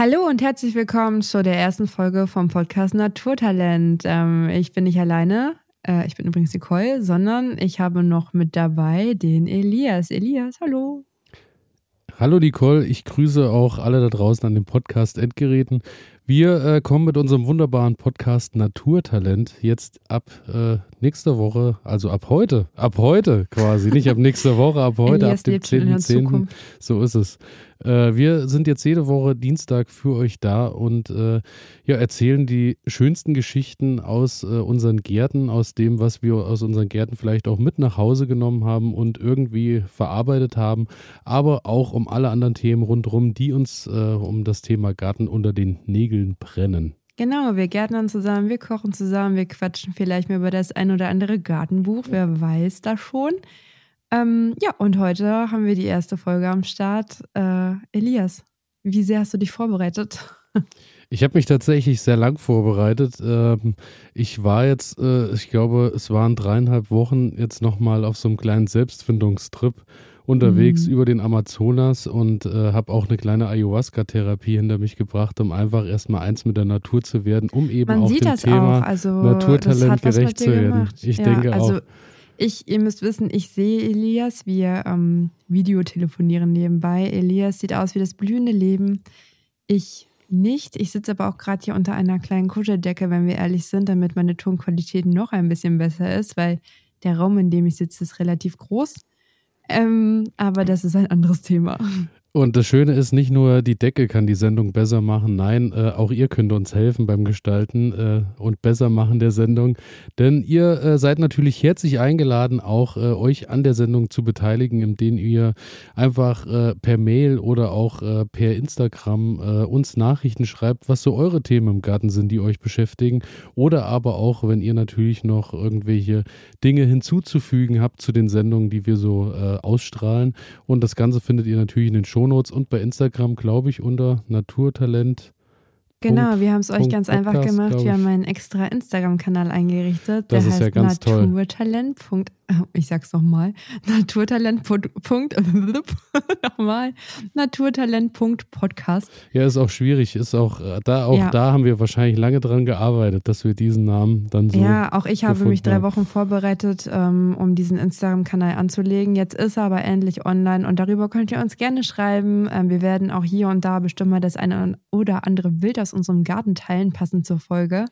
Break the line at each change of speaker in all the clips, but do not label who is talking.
Hallo und herzlich willkommen zu der ersten Folge vom Podcast Naturtalent. Ähm, ich bin nicht alleine, äh, ich bin übrigens Nicole, sondern ich habe noch mit dabei den Elias. Elias, hallo.
Hallo Nicole, ich grüße auch alle da draußen an den Podcast-Endgeräten. Wir äh, kommen mit unserem wunderbaren Podcast Naturtalent jetzt ab äh, nächster Woche, also ab heute, ab heute quasi, nicht ab nächster Woche, ab heute,
Elias
ab dem
lebt schon in der
10.10.
Zukunft.
So ist es. Äh, wir sind jetzt jede Woche Dienstag für euch da und äh, ja, erzählen die schönsten Geschichten aus äh, unseren Gärten, aus dem, was wir aus unseren Gärten vielleicht auch mit nach Hause genommen haben und irgendwie verarbeitet haben, aber auch um alle anderen Themen rundherum, die uns äh, um das Thema Garten unter den Nägeln brennen.
Genau, wir gärtnern zusammen, wir kochen zusammen, wir quatschen vielleicht mal über das ein oder andere Gartenbuch, wer weiß das schon. Ähm, ja, und heute haben wir die erste Folge am Start. Äh, Elias, wie sehr hast du dich vorbereitet?
Ich habe mich tatsächlich sehr lang vorbereitet. Ähm, ich war jetzt, äh, ich glaube, es waren dreieinhalb Wochen jetzt nochmal auf so einem kleinen Selbstfindungstrip unterwegs
Mhm.
über den Amazonas und äh, habe auch eine kleine Ayahuasca-Therapie hinter mich gebracht, um einfach erstmal eins mit der Natur zu werden, um eben
Man
auch dem Thema
auch. Also,
Naturtalent gerecht zu werden.
gemacht.
Ich
ja,
denke
also
auch.
Ich, ihr müsst wissen, ich sehe Elias, wir ähm, Videotelefonieren nebenbei. Elias sieht aus wie das blühende Leben. Ich nicht. Ich sitze aber auch gerade hier unter einer kleinen Kuscheldecke, wenn wir ehrlich sind, damit meine Tonqualität noch ein bisschen besser ist, weil der Raum, in dem ich sitze, ist relativ groß. Ähm, aber das ist ein anderes Thema.
Und das Schöne ist, nicht nur die Decke kann die Sendung besser machen, nein, äh, auch ihr könnt uns helfen beim Gestalten äh, und besser machen der Sendung. Denn ihr äh, seid natürlich herzlich eingeladen, auch äh, euch an der Sendung zu beteiligen, indem ihr einfach äh, per Mail oder auch äh, per Instagram uns Nachrichten schreibt, was so eure Themen im Garten sind, die euch beschäftigen. Oder aber auch, wenn ihr natürlich noch irgendwelche Dinge hinzuzufügen habt zu den Sendungen, die wir so ausstrahlen. Und das Ganze findet ihr natürlich in den Shownotes und bei Instagram, glaube ich, unter Naturtalent.
Genau, wir haben es euch ganz einfach
Podcast,
gemacht.
glaub
Wir haben einen extra Instagram-Kanal eingerichtet.
Das
der
ist ja
heißt
ganz toll.
Naturtalent. Äh, Ich sag's nochmal. Naturtalent. Punkt, nochmal. Naturtalent.podcast.
Ja, ist auch schwierig. Ist auch äh, da, auch
Ja.
da haben wir wahrscheinlich lange dran gearbeitet, dass wir diesen Namen dann so.
Ja, auch ich habe mich drei
haben.
Wochen vorbereitet, ähm, um diesen Instagram-Kanal anzulegen. Jetzt ist er aber endlich online und darüber könnt ihr uns gerne schreiben. Ähm, wir werden auch hier und da bestimmt mal das eine oder andere Bild aus unserem Garten teilen, passend zur Folge.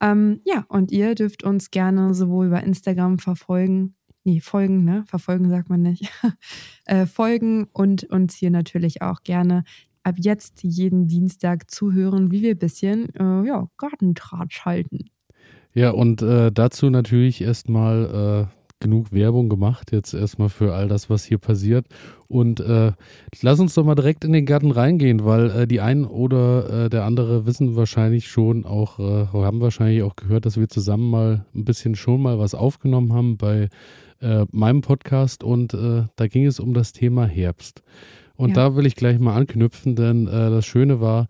Ähm, ja, und ihr dürft uns gerne sowohl bei Instagram verfolgen, nee, folgen, ne? Verfolgen sagt man nicht. äh, folgen und uns hier natürlich auch gerne ab jetzt jeden Dienstag zuhören, wie wir ein bisschen äh, ja, Gartentratsch halten.
Ja, und äh, dazu natürlich erstmal äh, genug Werbung gemacht, jetzt erstmal für all das, was hier passiert. Und äh, lass uns doch mal direkt in den Garten reingehen, weil äh, die einen oder äh, der andere wissen wahrscheinlich schon auch, äh, haben wahrscheinlich auch gehört, dass wir zusammen mal ein bisschen schon mal was aufgenommen haben bei äh, meinem Podcast und äh, da ging es um das Thema Herbst. Und
Ja.
da will ich gleich mal anknüpfen, denn das Schöne war,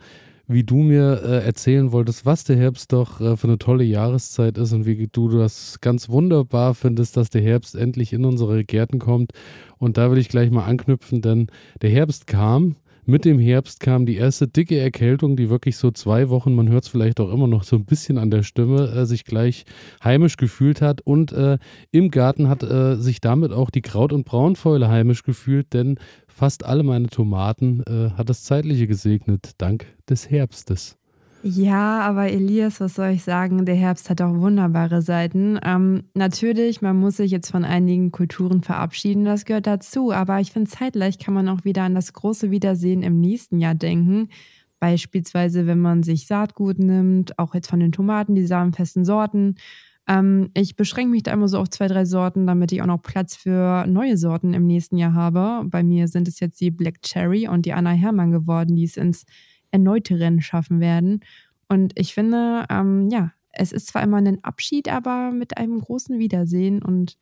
wie du mir äh, erzählen wolltest, was der Herbst doch äh, für eine tolle Jahreszeit ist und wie du das ganz wunderbar findest, dass der Herbst endlich in unsere Gärten kommt. Und da will ich gleich mal anknüpfen, denn der Herbst kam. Mit dem Herbst kam die erste dicke Erkältung, die wirklich so zwei Wochen, man hört es vielleicht auch immer noch so ein bisschen an der Stimme, äh, sich gleich heimisch gefühlt hat. Und äh, im Garten hat äh, sich damit auch die Kraut- und Braunfäule heimisch gefühlt, denn fast alle meine Tomaten äh, hat das Zeitliche gesegnet, dank des Herbstes.
Ja, aber Elias, was soll ich sagen? Der Herbst hat auch wunderbare Seiten. Ähm, natürlich, man muss sich jetzt von einigen Kulturen verabschieden, das gehört dazu. Aber ich finde, zeitgleich kann man auch wieder an das große Wiedersehen im nächsten Jahr denken. Beispielsweise, wenn man sich Saatgut nimmt, auch jetzt von den Tomaten, die samenfesten Sorten. Ähm, ich beschränke mich da immer so auf zwei, drei Sorten, damit ich auch noch Platz für neue Sorten im nächsten Jahr habe. Bei mir sind es jetzt die Black Cherry und die Anna Hermann geworden, die es ins erneute Rennen schaffen werden. Und ich finde, ähm, ja, es ist zwar immer ein Abschied, aber mit einem großen Wiedersehen. Und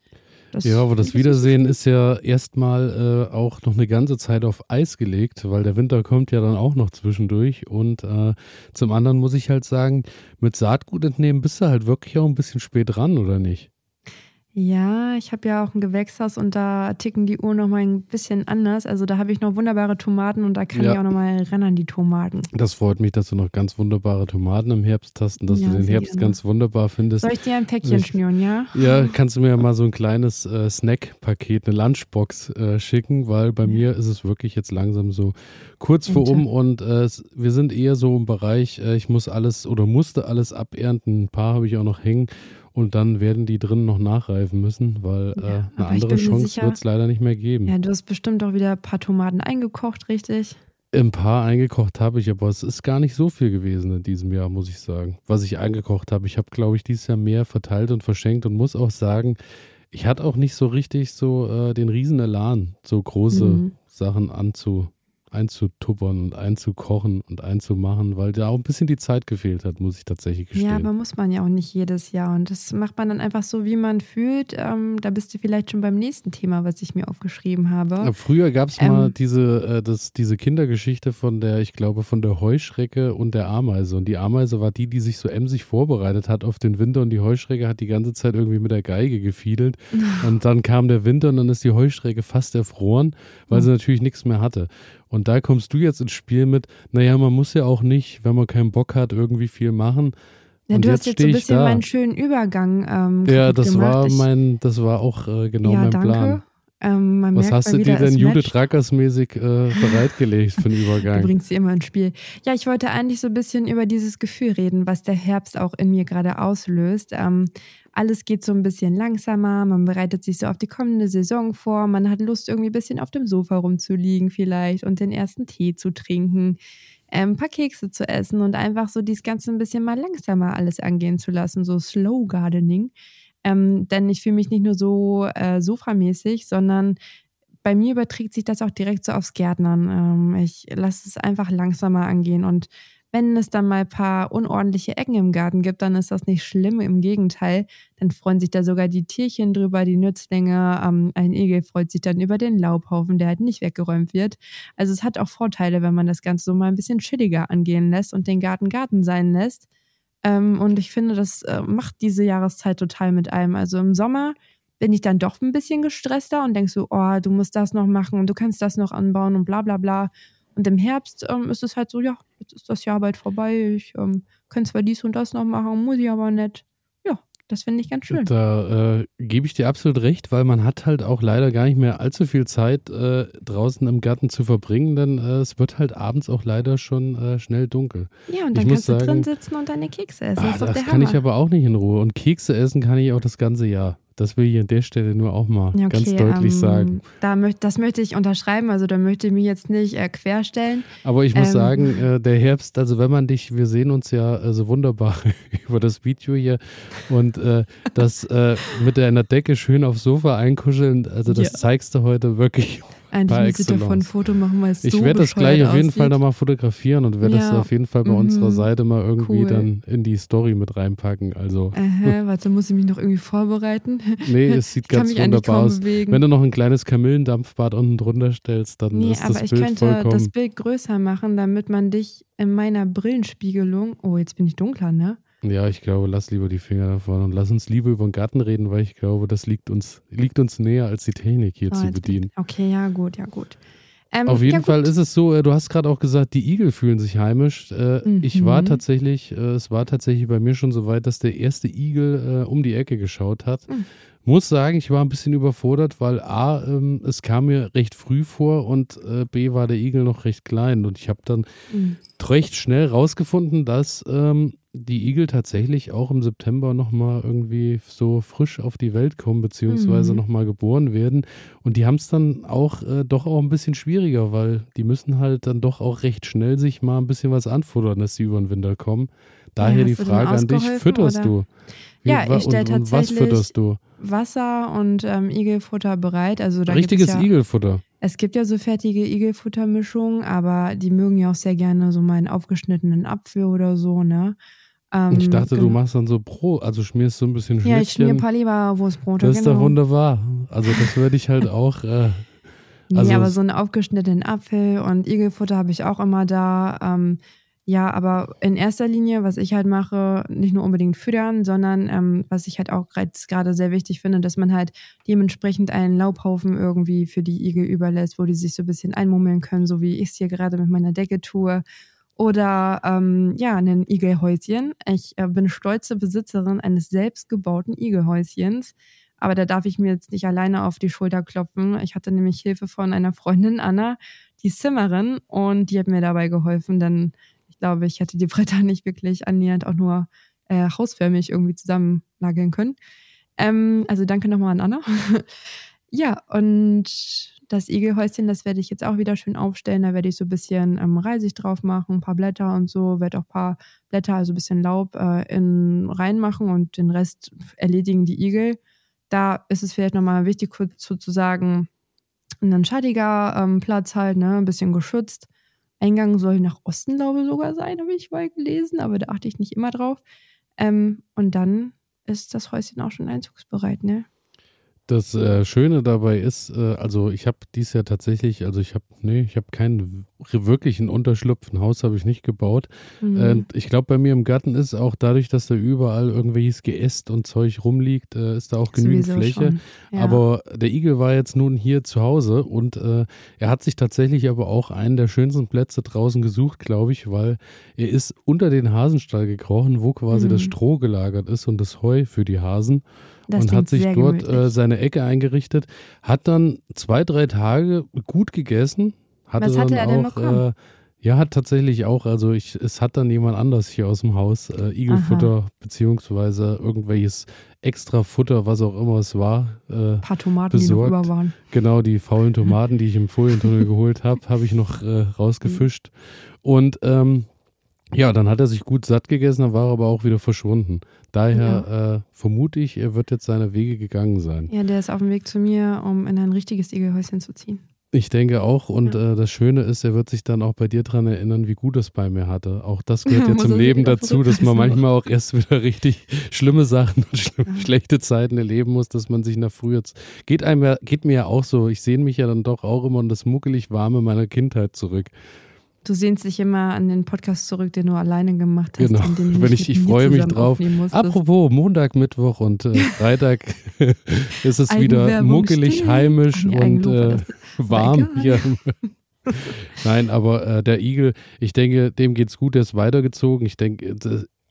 das
Ja, aber das Wiedersehen ist ja erstmal äh, auch noch eine ganze Zeit auf Eis gelegt, weil der Winter kommt ja dann auch noch zwischendurch. Und äh, zum anderen muss ich halt sagen, mit Saatgut entnehmen bist du halt wirklich auch ein bisschen spät dran, oder nicht?
Ja, ich habe ja auch ein Gewächshaus und da ticken die Uhren nochmal ein bisschen anders. Also da habe ich noch wunderbare Tomaten und da kann ja. ich auch nochmal rennen die Tomaten.
Das freut mich, dass du noch ganz wunderbare Tomaten im Herbst hast und dass ja, du den Herbst gerne. ganz wunderbar findest.
Soll ich dir ein Päckchen ich, schnüren, ja?
Ja, kannst du mir mal so ein kleines äh, Snack-Paket, eine Lunchbox äh, schicken, weil bei mir ist es wirklich jetzt langsam so kurz vor um und äh, wir sind eher so im Bereich, äh, ich muss alles oder musste alles abernten. Ein paar habe ich auch noch hängen und dann werden die drin noch nachreifen müssen, weil ja, äh, eine andere Chance wird es leider nicht mehr geben.
Ja, du hast bestimmt auch wieder ein paar Tomaten eingekocht, richtig?
Ein paar eingekocht habe ich, aber es ist gar nicht so viel gewesen in diesem Jahr, muss ich sagen. Was ich eingekocht habe, ich habe, glaube ich, dieses Jahr mehr verteilt und verschenkt und muss auch sagen, ich hatte auch nicht so richtig so äh, den riesen Elan, so große mhm. Sachen anzu, einzutuppern und einzukochen und einzumachen, weil da auch ein bisschen die Zeit gefehlt hat, muss ich tatsächlich gestehen.
Ja, aber muss man ja auch nicht jedes Jahr. Und das macht man dann einfach so, wie man fühlt. Ähm, da bist du vielleicht schon beim nächsten Thema, was ich mir aufgeschrieben habe. Ja,
früher gab es ähm, mal diese, äh, das, diese Kindergeschichte von der, ich glaube, von der Heuschrecke und der Ameise. Und die Ameise war die, die sich so emsig vorbereitet hat auf den Winter und die Heuschrecke hat die ganze Zeit irgendwie mit der Geige gefiedelt. und dann kam der Winter und dann ist die Heuschrecke fast erfroren, weil sie natürlich nichts mehr hatte. Und da kommst du jetzt ins Spiel mit, naja, man muss ja auch nicht, wenn man keinen Bock hat, irgendwie viel machen.
Ja, und du jetzt hast jetzt so ein bisschen meinen schönen Übergang ähm,
Ja, das gemacht. war mein, das war auch äh, genau ja, mein danke. Plan. Ähm, Was hast du dir denn Judith Rackers mäßig äh, bereitgelegt für den Übergang?
du bringst sie immer ins Spiel. Ja, ich wollte eigentlich so ein bisschen über dieses Gefühl reden, was der Herbst auch in mir gerade auslöst. Ähm, alles geht so ein bisschen langsamer, man bereitet sich so auf die kommende Saison vor, man hat Lust, irgendwie ein bisschen auf dem Sofa rumzuliegen vielleicht und den ersten Tee zu trinken, ähm, ein paar Kekse zu essen und einfach so dieses Ganze ein bisschen mal langsamer alles angehen zu lassen, so Slow Gardening. Ähm, denn ich fühle mich nicht nur so äh, sofamäßig, sondern bei mir überträgt sich das auch direkt so aufs Gärtnern. Ähm, ich lasse es einfach langsamer angehen und wenn es dann mal ein paar unordentliche Ecken im Garten gibt, dann ist das nicht schlimm. Im Gegenteil, dann freuen sich da sogar die Tierchen drüber, die Nützlinge. Ähm, ein Igel freut sich dann über den Laubhaufen, der halt nicht weggeräumt wird. Also es hat auch Vorteile, wenn man das Ganze so mal ein bisschen chilliger angehen lässt und den Garten Garten sein lässt. Ähm, und ich finde, das äh, macht diese Jahreszeit total mit einem. Also im Sommer bin ich dann doch ein bisschen gestresster und denkst so, oh, du musst das noch machen und du kannst das noch anbauen und bla bla bla. Und im Herbst ähm, ist es halt so, ja, jetzt ist das Jahr bald vorbei. Ich ähm, kann zwar dies und das noch machen, muss ich aber nicht. Das finde ich ganz schön.
Da äh, gebe ich dir absolut recht, weil man hat halt auch leider gar nicht mehr allzu viel Zeit äh, draußen im Garten zu verbringen, denn äh, es wird halt abends auch leider schon äh, schnell dunkel.
Ja, und dann ich kannst sagen, du drin sitzen und deine Kekse essen. Ah,
das, das kann ich aber auch nicht in Ruhe. Und Kekse essen kann ich auch das ganze Jahr. Das will ich an der Stelle nur auch mal okay, ganz deutlich ähm, sagen.
Da möcht, das möchte ich unterschreiben, also da möchte ich mich jetzt nicht äh, querstellen.
Aber ich muss ähm, sagen, äh, der Herbst, also wenn man dich, wir sehen uns ja äh, so wunderbar über das Video hier und äh, das äh, mit der in der Decke schön aufs Sofa einkuscheln, also das ja. zeigst du heute wirklich
eigentlich müsste ich davon ein Foto machen, weil es
Ich
so
werde das gleich auf jeden Fall nochmal fotografieren und werde ja. das auf jeden Fall bei mhm. unserer Seite mal irgendwie cool. dann in die Story mit reinpacken. Also.
Aha, warte, muss ich mich noch irgendwie vorbereiten?
Nee, es sieht ganz wunderbar aus. Bewegen. Wenn du noch ein kleines Kamillendampfbad unten drunter stellst, dann nee, ist das Bild vollkommen... aber ich könnte
das Bild größer machen, damit man dich in meiner Brillenspiegelung... Oh, jetzt bin ich dunkler, ne?
Ja, ich glaube, lass lieber die Finger davon und lass uns lieber über den Garten reden, weil ich glaube, das liegt uns, liegt uns näher, als die Technik hier oh, zu bedienen.
Okay, ja, gut, ja, gut.
Ähm, Auf jeden ja, Fall ist es so, äh, du hast gerade auch gesagt, die Igel fühlen sich heimisch. Äh, mhm. Ich war tatsächlich, äh, es war tatsächlich bei mir schon so weit, dass der erste Igel um die Ecke geschaut hat. Mhm. Muss sagen, ich war ein bisschen überfordert, weil A, ähm, es kam mir recht früh vor und B, war der Igel noch recht klein. Und ich habe dann mhm. recht schnell rausgefunden, dass ähm, die Igel tatsächlich auch im September nochmal irgendwie so frisch auf die Welt kommen, beziehungsweise mhm. nochmal geboren werden. Und die haben es dann auch äh, doch auch ein bisschen schwieriger, weil die müssen halt dann doch auch recht schnell sich mal ein bisschen was anfuttern, dass sie über den Winter kommen. Daher ja, die Frage an dich, fütterst oder? du?
Wie, ja, ich stelle tatsächlich
was fütterst du?
Wasser und ähm, Igelfutter bereit. Also da
Richtiges
ja,
Igelfutter.
Es gibt ja so fertige Igelfuttermischungen, aber die mögen ja auch sehr gerne so meinen aufgeschnittenen Apfel oder so, ne?
Ähm, ich dachte, genau. du machst dann so Brot, also schmierst so ein bisschen Schnittchen.
Ja, ich schmier ein paar Leberwurstbrote,
Das ist genau. doch wunderbar. Also das würde ich halt auch... Äh,
also nee, aber so einen aufgeschnittenen Apfel und Igelfutter habe ich auch immer da. Ähm, Ja, aber in erster Linie, was ich halt mache, nicht nur unbedingt füttern, sondern ähm, was ich halt auch gerade sehr wichtig finde, dass man halt dementsprechend einen Laubhaufen irgendwie für die Igel überlässt, wo die sich so ein bisschen einmummeln können, so wie ich es hier gerade mit meiner Decke tue. Oder ähm, ja, ein Igelhäuschen. Ich äh, bin stolze Besitzerin eines selbstgebauten Igelhäuschens. Aber da darf ich mir jetzt nicht alleine auf die Schulter klopfen. Ich hatte nämlich Hilfe von einer Freundin, Anna, die Zimmerin, und die hat mir dabei geholfen, denn glaube, ich hätte die Bretter nicht wirklich annähernd auch nur äh, hausförmig irgendwie zusammennageln können. Ähm, also danke nochmal an Anna. ja, und das Igelhäuschen, das werde ich jetzt auch wieder schön aufstellen. Da werde ich so ein bisschen ähm, Reisig drauf machen, ein paar Blätter und so, werde auch ein paar Blätter, also ein bisschen Laub äh, in, reinmachen und den Rest erledigen die Igel. Da ist es vielleicht nochmal wichtig, kurz zu, zu sagen, ein schattiger ähm, Platz halt, ne, ein bisschen geschützt. Eingang soll nach Osten, glaube ich, sogar sein, habe ich mal gelesen, aber da achte ich nicht immer drauf. Ähm, und dann ist das Häuschen auch schon einzugsbereit, ne?
Das äh, Schöne dabei ist, äh, also ich habe dies Jahr tatsächlich, also ich habe, nee, ich habe keinen wirklichen Unterschlupf, ein Haus habe ich nicht gebaut. Mhm. Ich glaube, bei mir im Garten ist auch dadurch, dass da überall irgendwelches Geäst und Zeug rumliegt, äh, ist da auch genügend Sowieso Fläche. Ja. Aber der Igel war jetzt nun hier zu Hause und äh, er hat sich tatsächlich aber auch einen der schönsten Plätze draußen gesucht, glaube ich, weil er ist unter den Hasenstall gekrochen, wo quasi mhm. das Stroh gelagert ist und das Heu für die Hasen. Das und hat sich dort äh, seine Ecke eingerichtet, hat dann zwei, drei Tage gut gegessen. Hatte
Was hatte er denn auch, bekommen? Äh,
ja, hat tatsächlich auch, also ich, es hat dann jemand anders hier aus dem Haus äh, Igelfutter Aha. beziehungsweise irgendwelches extra Futter, was auch immer es war, äh,
Ein paar Tomaten, besorgt. die noch über waren.
Genau, die faulen Tomaten, die ich im Folientunnel geholt habe, habe ich noch äh, rausgefischt. Und ähm, ja, dann hat er sich gut satt gegessen, dann war er aber auch wieder verschwunden. Daher ja. äh, vermute ich, er wird jetzt seine Wege gegangen sein.
Ja, der ist auf dem Weg zu mir, um in ein richtiges Igelhäuschen zu ziehen.
Ich denke auch. Und ja. äh, das Schöne ist, er wird sich dann auch bei dir daran erinnern, wie gut es bei mir hatte. Auch das gehört ja, zum Leben dazu, dass man manchmal auch erst wieder richtig schlimme Sachen und schlimm, ja. schlechte Zeiten erleben muss, dass man sich nach früher. Geht, einem, geht mir ja auch so. Ich sehe mich ja dann doch auch immer in das muckelig warme meiner Kindheit zurück.
Du sehnst dich immer an den Podcast zurück, den du alleine gemacht hast.
Genau, wenn ich, ich freue mich drauf. Apropos Montag, Mittwoch und äh, Freitag ist es wieder muckelig, heimisch nee, und äh, warm hier. Nein, aber äh, der Igel, ich denke, dem geht's gut, der ist weitergezogen. Ich denke,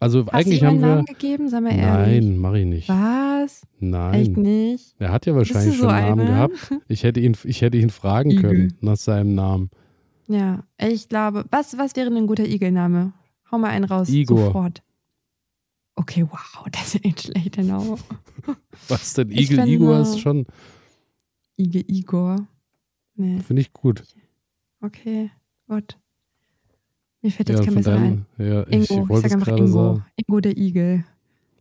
also
Hast
eigentlich haben wir.
Namen gegeben, sag mal
ehrlich. Nein, mache ich nicht.
Was?
Nein.
Echt nicht?
Er hat ja wahrscheinlich so schon einen Namen gehabt. Ich hätte ihn, ich hätte ihn fragen Igel. können nach seinem Namen.
Ja, ich glaube, was, was wäre ein guter Igelname? Hau mal einen raus.
Igor.
Sofort. Okay, wow, das ist ein schlechter Name.
was denn? Igel Igor ist schon.
Igel Igor. Nee.
Finde ich gut.
Okay, gut. Mir fällt jetzt ja, kein besser ein.
Ja, ich Ingo, wollte ich sag einfach
Ingo. Sagen. Ingo der Igel.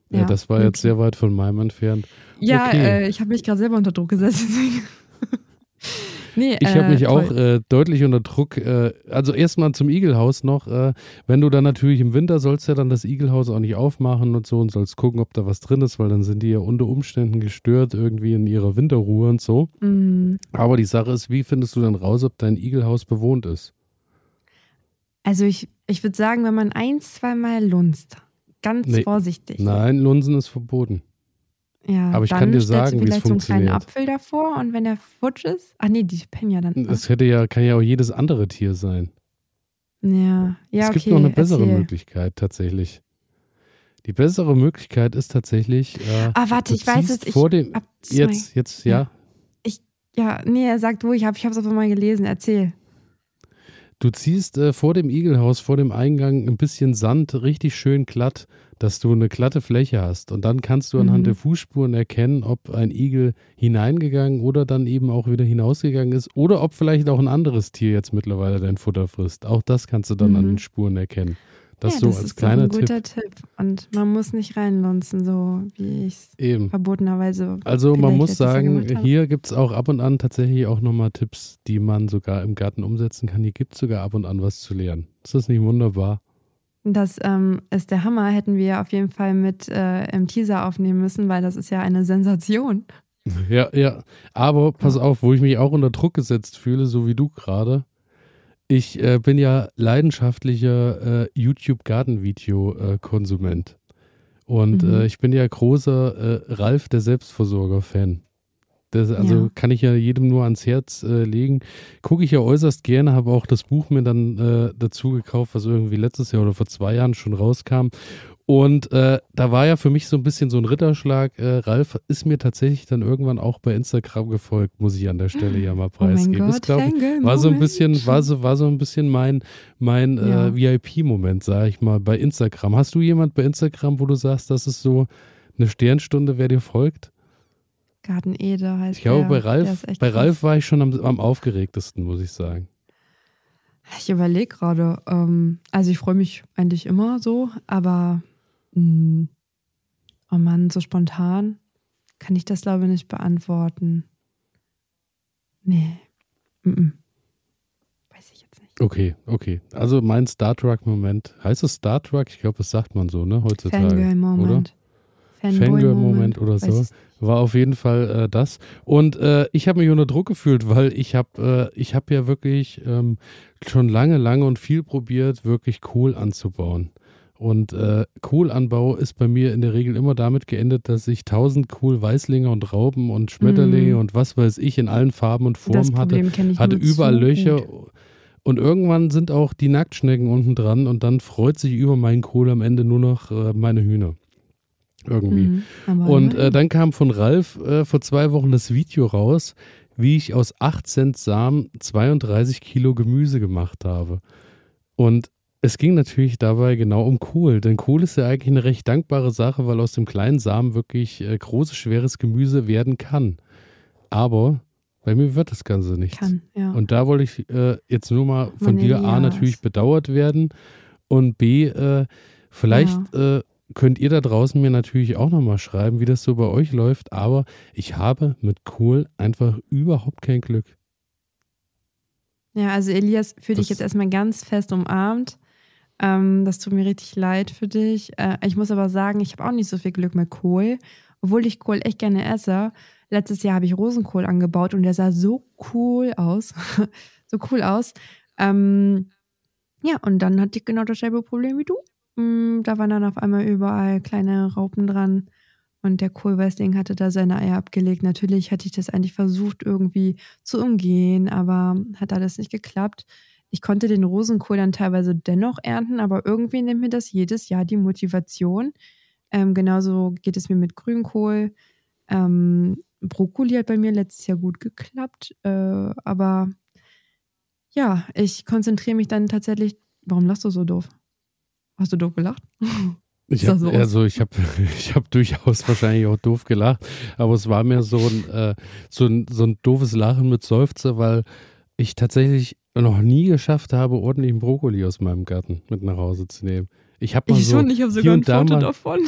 Ja, ja das war okay. jetzt sehr weit von meinem entfernt.
Ja, okay. äh, ich habe mich gerade selber unter Druck gesetzt.
Nee, ich habe mich äh, auch äh, deutlich unter Druck. Äh, also erstmal zum Igelhaus noch. Äh, wenn du dann natürlich im Winter sollst ja dann das Igelhaus auch nicht aufmachen und so und sollst gucken, ob da was drin ist, weil dann sind die ja unter Umständen gestört irgendwie in ihrer Winterruhe und so. Mhm. Aber die Sache ist, wie findest du dann raus, ob dein Igelhaus bewohnt ist?
Also ich, ich würde sagen, wenn man ein, zweimal lunzt, ganz nee, vorsichtig.
Nein, Lunsen ist verboten.
Ja,
aber ich kann dir sagen, wie es funktioniert.
so einen kleinen Apfel davor und wenn der futsch ist, ach nee, die pennen ja dann.
Das hätte ja, kann ja auch jedes andere Tier sein.
Ja, ja,
Es
okay,
gibt noch eine bessere erzähl. Möglichkeit tatsächlich. Die bessere Möglichkeit ist tatsächlich. Äh,
ah, warte, ich weiß es.
Vor dem, jetzt, jetzt, ja. ja.
Ich, ja, nee, er sagt wo, ich habe es aber mal gelesen, erzähl.
Du ziehst äh, vor dem Igelhaus, vor dem Eingang ein bisschen Sand, richtig schön glatt dass du eine glatte Fläche hast. Und dann kannst du anhand mhm. der Fußspuren erkennen, ob ein Igel hineingegangen oder dann eben auch wieder hinausgegangen ist oder ob vielleicht auch ein anderes Tier jetzt mittlerweile dein Futter frisst. Auch das kannst du dann mhm. an den Spuren erkennen. Das ja, so das als ist kleiner ein
guter Tipp. Tipp. Und man muss nicht reinlunzen, so wie ich es verbotenerweise.
Also man muss sagen, hier gibt es auch ab und an tatsächlich auch nochmal Tipps, die man sogar im Garten umsetzen kann. Hier gibt es sogar ab und an was zu lernen. Ist das nicht wunderbar?
Das ähm, ist der Hammer, hätten wir auf jeden Fall mit äh, im Teaser aufnehmen müssen, weil das ist ja eine Sensation.
Ja, ja. Aber pass auf, wo ich mich auch unter Druck gesetzt fühle, so wie du gerade. Ich äh, bin ja leidenschaftlicher äh, YouTube-Gartenvideo-Konsument. Und mhm. äh, ich bin ja großer äh, Ralf der Selbstversorger-Fan. Das, also ja. kann ich ja jedem nur ans Herz äh, legen. Gucke ich ja äußerst gerne, habe auch das Buch mir dann äh, dazu gekauft, was irgendwie letztes Jahr oder vor zwei Jahren schon rauskam. Und äh, da war ja für mich so ein bisschen so ein Ritterschlag. Äh, Ralf ist mir tatsächlich dann irgendwann auch bei Instagram gefolgt, muss ich an der Stelle ja mal preisgeben. Oh Gott, war so ein bisschen, war so, war so ein bisschen mein, mein äh, ja. äh, VIP-Moment, sag ich mal, bei Instagram. Hast du jemand bei Instagram, wo du sagst, das ist so eine Sternstunde, wer dir folgt?
Garten Ede heißt
Ich glaube, bei Ralf, bei Ralf war ich schon am, am aufgeregtesten, muss ich sagen.
Ich überlege gerade. Ähm, also ich freue mich eigentlich immer so, aber mh, hm, oh Mann, so spontan kann ich das glaube ich nicht beantworten. Nee. Mm -mm. Weiß ich jetzt nicht.
Okay, okay. Also mein Star Trek-Moment. Heißt es Star Trek? Ich glaube, das sagt man so, ne? Heutzutage.
Fangirl-Moment.
Fangirl-Moment oder so. War auf jeden Fall äh, das. Und äh, ich habe mich unter Druck gefühlt, weil ich habe äh, ich hab ja wirklich ähm, schon lange, lange und viel probiert, wirklich Kohl anzubauen. Und äh, Kohlanbau ist bei mir in der Regel immer damit geendet, dass ich tausend Kohl-Weißlinge und Raupen und Schmetterlinge mm. und was weiß ich in allen Farben und Formen hatte. Hatte überall Löcher. Gut. Und irgendwann sind auch die Nacktschnecken unten dran und dann freut sich über meinen Kohl am Ende nur noch äh, meine Hühner irgendwie. Mhm, und äh, dann kam von Ralf äh, vor zwei Wochen das Video raus, wie ich aus 8 Cent Samen 32 Kilo Gemüse gemacht habe. Und es ging natürlich dabei genau um Kohl, denn Kohl ist ja eigentlich eine recht dankbare Sache, weil aus dem kleinen Samen wirklich äh, großes, schweres Gemüse werden kann. Aber bei mir wird das Ganze nicht.
Kann, ja.
Und da wollte ich äh, jetzt nur mal von Man dir A natürlich bedauert werden und B äh, vielleicht ja. äh, könnt ihr da draußen mir natürlich auch nochmal schreiben, wie das so bei euch läuft. Aber ich habe mit Kohl einfach überhaupt kein Glück.
Ja, also Elias, fühle dich jetzt erstmal ganz fest umarmt. Ähm, das tut mir richtig leid für dich. Äh, ich muss aber sagen, ich habe auch nicht so viel Glück mit Kohl, obwohl ich Kohl echt gerne esse. Letztes Jahr habe ich Rosenkohl angebaut und der sah so cool aus. so cool aus. Ähm, ja, und dann hatte ich genau dasselbe Problem wie du. Mm, da waren dann auf einmal überall kleine Raupen dran. Und der Kohlweißling hatte da seine Eier abgelegt. Natürlich hatte ich das eigentlich versucht, irgendwie zu umgehen, aber hat alles nicht geklappt. Ich konnte den Rosenkohl dann teilweise dennoch ernten, aber irgendwie nimmt mir das jedes Jahr die Motivation. Ähm, genauso geht es mir mit Grünkohl. Ähm, Brokkoli hat bei mir letztes Jahr gut geklappt, äh, aber ja, ich konzentriere mich dann tatsächlich. Warum lachst du so doof? Hast du doof gelacht?
Ich habe so also ich habe ich hab durchaus wahrscheinlich auch doof gelacht, aber es war mir so ein, äh, so ein, so ein doofes Lachen mit Seufzer, weil ich tatsächlich noch nie geschafft habe, ordentlichen Brokkoli aus meinem Garten mit nach Hause zu nehmen. Ich habe mal
ich
so
schon, ich habe sogar ein Foto mal, davon.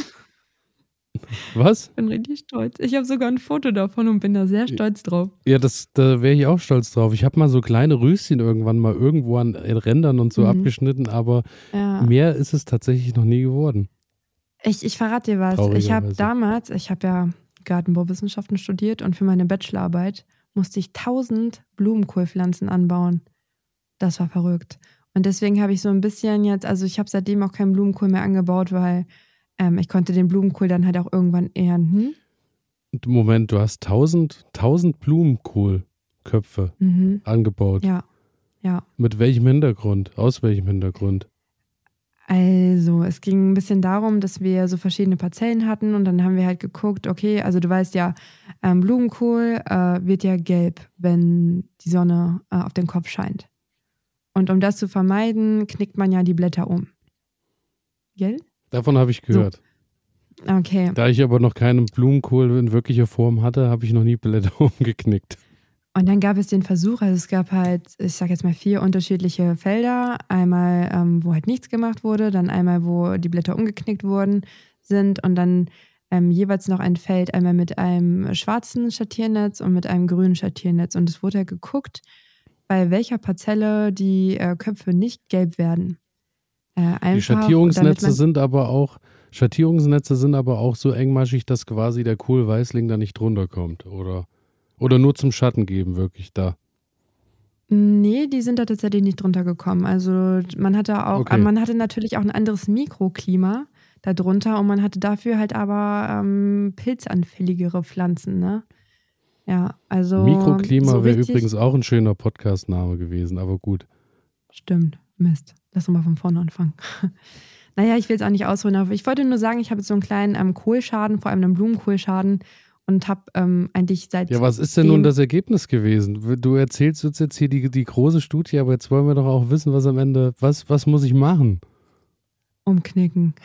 Was?
Ich bin richtig stolz. Ich habe sogar ein Foto davon und bin da sehr stolz drauf.
Ja, das, da wäre ich auch stolz drauf. Ich habe mal so kleine Röschen irgendwann mal irgendwo an Rändern und so mhm. abgeschnitten, aber ja. mehr ist es tatsächlich noch nie geworden.
Ich, ich verrate dir was. Ich habe damals, ich habe ja Gartenbauwissenschaften studiert und für meine Bachelorarbeit musste ich 1000 Blumenkohlpflanzen anbauen. Das war verrückt. Und deswegen habe ich so ein bisschen jetzt, also ich habe seitdem auch keinen Blumenkohl mehr angebaut, weil ähm, ich konnte den Blumenkohl dann halt auch irgendwann ernten.
Moment, du hast 1000, 1000 Blumenkohlköpfe mhm. angebaut.
Ja, ja.
Mit welchem Hintergrund? Aus welchem Hintergrund?
Also, es ging ein bisschen darum, dass wir so verschiedene Parzellen hatten und dann haben wir halt geguckt, okay, also du weißt ja, ähm, Blumenkohl äh, wird ja gelb, wenn die Sonne äh, auf den Kopf scheint. Und um das zu vermeiden, knickt man ja die Blätter um. Gell?
Davon habe ich gehört.
So. Okay.
Da ich aber noch keinen Blumenkohl in wirklicher Form hatte, habe ich noch nie Blätter umgeknickt.
Und dann gab es den Versuch, also es gab halt, ich sage jetzt mal vier unterschiedliche Felder. Einmal, ähm, wo halt nichts gemacht wurde, dann einmal, wo die Blätter umgeknickt wurden sind und dann ähm, jeweils noch ein Feld, einmal mit einem schwarzen Schattiernetz und mit einem grünen Schattiernetz. Und es wurde halt geguckt, bei welcher Parzelle die äh, Köpfe nicht gelb werden.
Äh, die Schattierungsnetze sind aber auch Schattierungsnetze sind aber auch so engmaschig, dass quasi der Kohlweißling da nicht drunter kommt, oder? Oder nur zum Schatten geben, wirklich da.
Nee, die sind da tatsächlich nicht drunter gekommen. Also man hatte auch,
Okay.
man hatte natürlich auch ein anderes Mikroklima darunter und man hatte dafür halt aber ähm, pilzanfälligere Pflanzen, ne? Ja, also.
Mikroklima
so
wäre übrigens auch ein schöner Podcast-Name gewesen, aber gut.
Stimmt, Mist. Lass uns mal von vorne anfangen. naja, ich will es auch nicht ausholen, aber ich wollte nur sagen, ich habe jetzt so einen kleinen ähm, Kohlschaden, vor allem einen Blumenkohlschaden und habe ähm, eigentlich seit.
Ja, was ist denn nun das Ergebnis gewesen? Du erzählst uns jetzt hier die, die große Studie, aber jetzt wollen wir doch auch wissen, was am Ende, was, was muss ich machen?
Umknicken.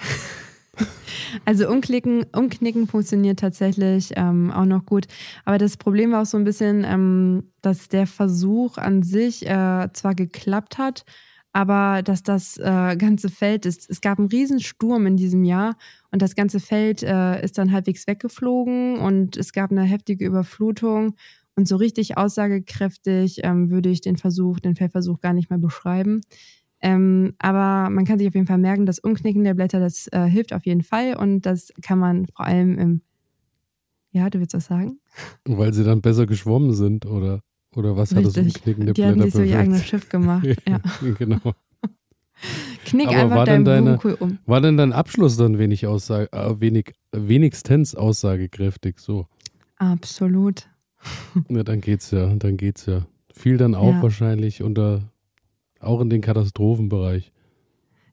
also umklicken, umknicken funktioniert tatsächlich ähm, auch noch gut. Aber das Problem war auch so ein bisschen, ähm, dass der Versuch an sich äh, zwar geklappt hat, aber dass das äh, ganze Feld ist. Es gab einen riesen Sturm in diesem Jahr und das ganze Feld äh, ist dann halbwegs weggeflogen und es gab eine heftige Überflutung. Und so richtig aussagekräftig ähm, würde ich den Versuch, den Feldversuch gar nicht mehr beschreiben. Ähm, aber man kann sich auf jeden Fall merken, das Umknicken der Blätter, das äh, hilft auf jeden Fall und das kann man vor allem im. Ja, du willst was sagen?
Weil sie dann besser geschwommen sind oder, oder was hat das
Richtig.
Der
Die haben
Blätter
sich so ihr eigenes Schiff gemacht. Ja.
genau.
Knick
Aber
einfach
deine-
Blumenkohl um.
War denn dein Abschluss dann wenig Aussage, äh, wenig, wenigstens aussagekräftig? So.
Absolut.
Ja, dann geht's ja, dann geht's ja. Fiel dann auch
Ja.
wahrscheinlich unter, auch in den Katastrophenbereich,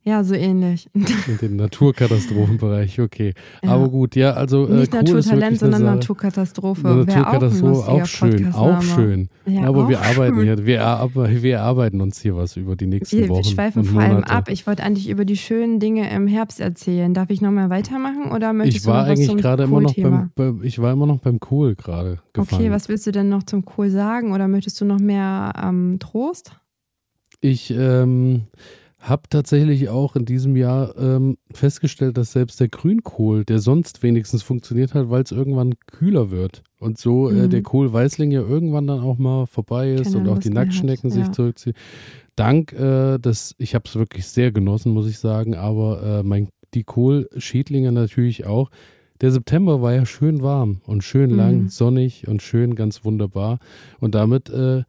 Ja, so ähnlich.
in den Naturkatastrophenbereich, okay.
Ja.
Aber gut, ja, also äh,
Nicht
cool
Naturtalent, sondern
Sache.
Naturkatastrophe. Auch
Naturkatastrophe, auch,
lustiger
schön, auch schön.
Ja,
Aber
auch
wir arbeiten
schön.
hier, wir, wir erarbeiten uns hier was über die nächsten
Wir,
Wochen
wir schweifen
und
vor allem ab. Ich wollte eigentlich über die schönen Dinge im Herbst erzählen. Darf ich nochmal weitermachen oder möchtest
Ich
du
war
noch
eigentlich gerade immer noch beim, beim, ich war immer noch beim Kohl gerade.
Okay, was willst du denn noch zum Kohl sagen oder möchtest du noch mehr ähm, Trost?
Ich ähm, habe tatsächlich auch in diesem Jahr ähm, festgestellt, dass selbst der Grünkohl, der sonst wenigstens funktioniert hat, weil es irgendwann kühler wird. Und so äh,
Mhm.
der Kohlweißling ja irgendwann dann auch mal vorbei ist
Keine
und auch die
mehr hat,
Nacktschnecken sich
ja.
zurückziehen. Dank äh, des, ich habe es wirklich sehr genossen, muss ich sagen, aber äh, mein, die Kohlschädlinge natürlich auch. Der September war ja schön warm und schön lang,
Mhm.
sonnig und schön, ganz wunderbar. Und damit äh,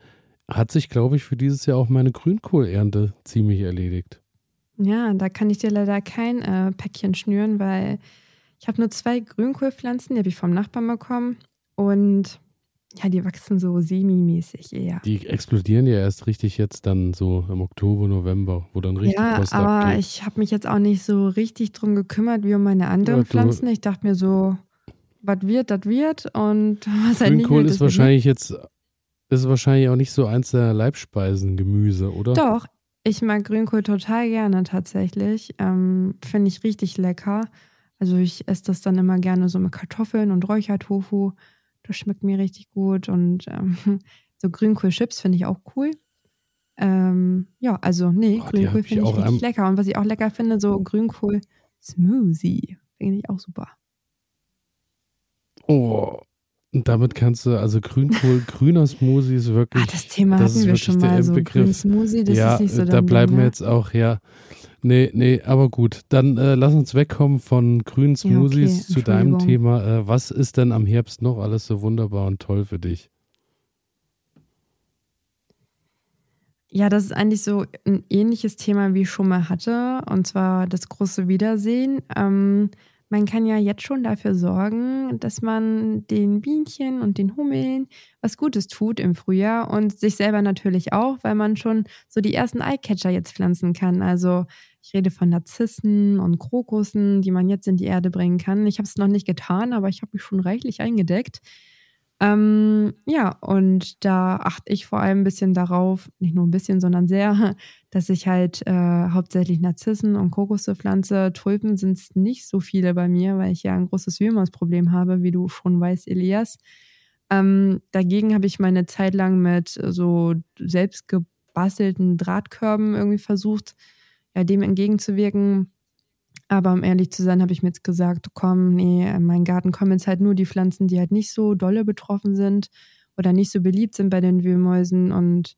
hat sich, glaube ich, für dieses Jahr auch meine Grünkohlernte ziemlich erledigt.
Ja, da kann ich dir leider kein äh, Päckchen schnüren, weil ich habe nur zwei Grünkohlpflanzen, die habe ich vom Nachbarn bekommen. Und ja, die wachsen so semi-mäßig eher.
Die explodieren ja erst richtig jetzt dann so im Oktober, November, wo dann richtig
ja,
Post
aber
abgeht.
ich habe mich jetzt auch nicht so richtig drum gekümmert wie um meine anderen
Ja,
Pflanzen. Ich dachte mir so, was wird, das wird. Und was halt nicht
Grünkohl
wird,
ist wahrscheinlich jetzt, ist wahrscheinlich auch nicht so eins der Leibspeisen, Gemüse, oder?
Doch, ich mag Grünkohl total gerne tatsächlich. Ähm, Finde ich richtig lecker. Also ich esse das dann immer gerne so mit Kartoffeln und Räuchertofu. Das schmeckt mir richtig gut. Und ähm, so Grünkohl-Chips finde ich auch cool. Ähm, ja, also nee,
Oh,
Grünkohl
ich
finde ich
auch
richtig lecker. Und was ich auch lecker finde, so Grünkohl-Smoothie. Finde ich auch super.
Oh. Und damit kannst du, also Grünkohl, grüner Smoothie ist wirklich.
Ah, das Thema
das
hatten wir schon
der
mal. So
Inbegriff.
grünen Smoothie, das
ja,
ist nicht so
da
dein
bleiben
Ding,
wir
ne?
jetzt auch, ja. Nee, nee, aber gut. Dann äh, lass uns wegkommen von grünen
Ja, okay,
Smoothies zu deinem. Thema. Äh, was ist denn am Herbst noch alles so wunderbar und toll für dich?
Ja, das ist eigentlich so ein ähnliches Thema, wie ich schon mal hatte, und zwar das große Wiedersehen. Ähm, man kann ja jetzt schon dafür sorgen, dass man den Bienchen und den Hummeln was Gutes tut im Frühjahr und sich selber natürlich auch, weil man schon so die ersten Eyecatcher jetzt pflanzen kann. Also ich rede von Narzissen und Krokussen, die man jetzt in die Erde bringen kann. Ich habe es noch nicht getan, aber ich habe mich schon reichlich eingedeckt. Ähm, ja, und da achte ich vor allem ein bisschen darauf, nicht nur ein bisschen, sondern sehr, dass ich halt äh, hauptsächlich Narzissen und Kokosse pflanze. Tulpen sind es nicht so viele bei mir, weil ich ja ein großes Würmersproblem habe, wie du schon weißt, Elias. Ähm, dagegen habe ich meine Zeit lang mit so selbst gebastelten Drahtkörben irgendwie versucht, ja, dem entgegenzuwirken. Aber um ehrlich zu sein, habe ich mir jetzt gesagt, komm, nee, in meinen Garten kommen jetzt halt nur die Pflanzen, die halt nicht so dolle betroffen sind oder nicht so beliebt sind bei den Wühlmäusen. Und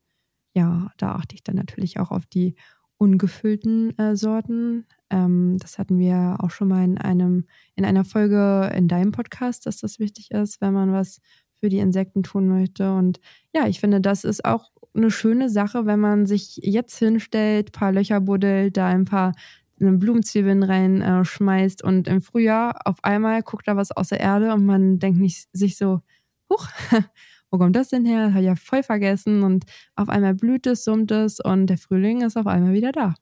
ja, da achte ich dann natürlich auch auf die ungefüllten äh, Sorten. Ähm, das hatten wir auch schon mal in einem, in einer Folge in deinem Podcast, dass das wichtig ist, wenn man was für die Insekten tun möchte. Und ja, ich finde, das ist auch eine schöne Sache, wenn man sich jetzt hinstellt, paar Löcher buddelt, da ein paar Blumenzwiebeln reinschmeißt äh, und im Frühjahr auf einmal guckt da was aus der Erde und man denkt nicht sich so, huch, wo kommt das denn her? Das habe ich ja voll vergessen und auf einmal blüht es, summt es und der Frühling ist auf einmal wieder da.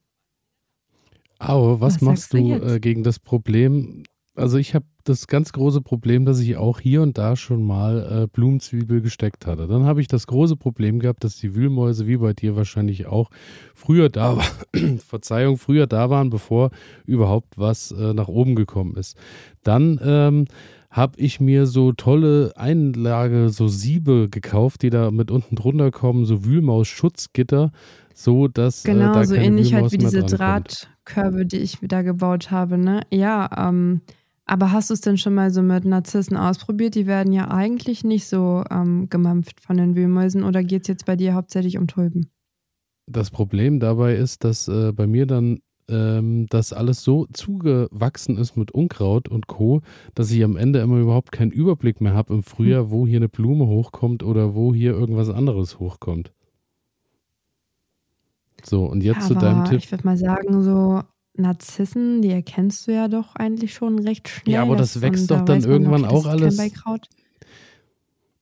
Aber was, was machst du, du äh, gegen das Problem, also ich habe das ganz große Problem, dass ich auch hier und da schon mal äh, Blumenzwiebel gesteckt hatte. Dann habe ich das große Problem gehabt, dass die Wühlmäuse, wie bei dir wahrscheinlich auch, früher da waren, Verzeihung, früher da waren, bevor überhaupt was äh, nach oben gekommen ist. Dann ähm, habe ich mir so tolle Einlage, so Siebe gekauft, die da mit unten drunter kommen, so Wühlmaus-Schutzgitter, so dass
genau,
äh, da
so ähnlich
Wühlmaus
halt wie diese. Drahtkörbe, die ich da gebaut habe, ne? Ja, ähm, aber hast du es denn schon mal so mit Narzissen ausprobiert? Die werden ja eigentlich nicht so ähm, gemampft von den Wühlmäusen oder geht es jetzt bei dir hauptsächlich um Tulpen?
Das Problem dabei ist, dass äh, bei mir dann ähm, das alles so zugewachsen ist mit Unkraut und Co., dass ich am Ende immer überhaupt keinen Überblick mehr habe im Frühjahr, wo hier eine Blume hochkommt oder wo hier irgendwas anderes hochkommt. So, und jetzt
Ja,
zu deinem Tipp.
ich würde mal sagen, so Narzissen, die erkennst du ja doch eigentlich schon recht
Ja,
schnell.
aber
Das,
das wächst doch
da
dann
man,
irgendwann
das
auch alles.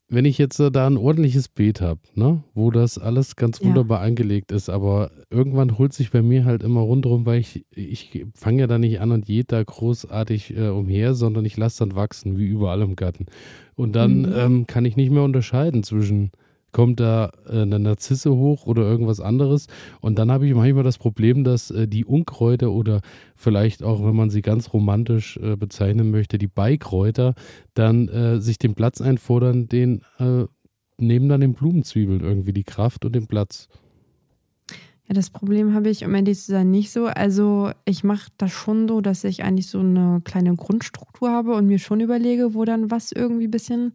Wenn ich jetzt äh, da ein ordentliches Beet habe, ne, wo das alles ganz
Ja.
wunderbar angelegt ist, aber irgendwann holt sich bei mir halt immer rundherum, weil ich, ich fange ja da nicht an und jäh da großartig äh, umher, sondern ich lasse dann wachsen, wie überall im Garten. Und dann
Mhm.
ähm, kann ich nicht mehr unterscheiden zwischen, kommt da äh, eine Narzisse hoch oder irgendwas anderes. Und dann habe ich manchmal das Problem, dass äh, die Unkräuter oder vielleicht auch, wenn man sie ganz romantisch äh, bezeichnen möchte, die Beikräuter, dann sich den Platz einfordern, den nehmen dann den Blumenzwiebeln irgendwie die Kraft und den Platz.
Ja, das Problem habe ich, um ehrlich zu sein, nicht so. Also ich mache das schon so, dass ich eigentlich so eine kleine Grundstruktur habe und mir schon überlege, wo dann was irgendwie ein bisschen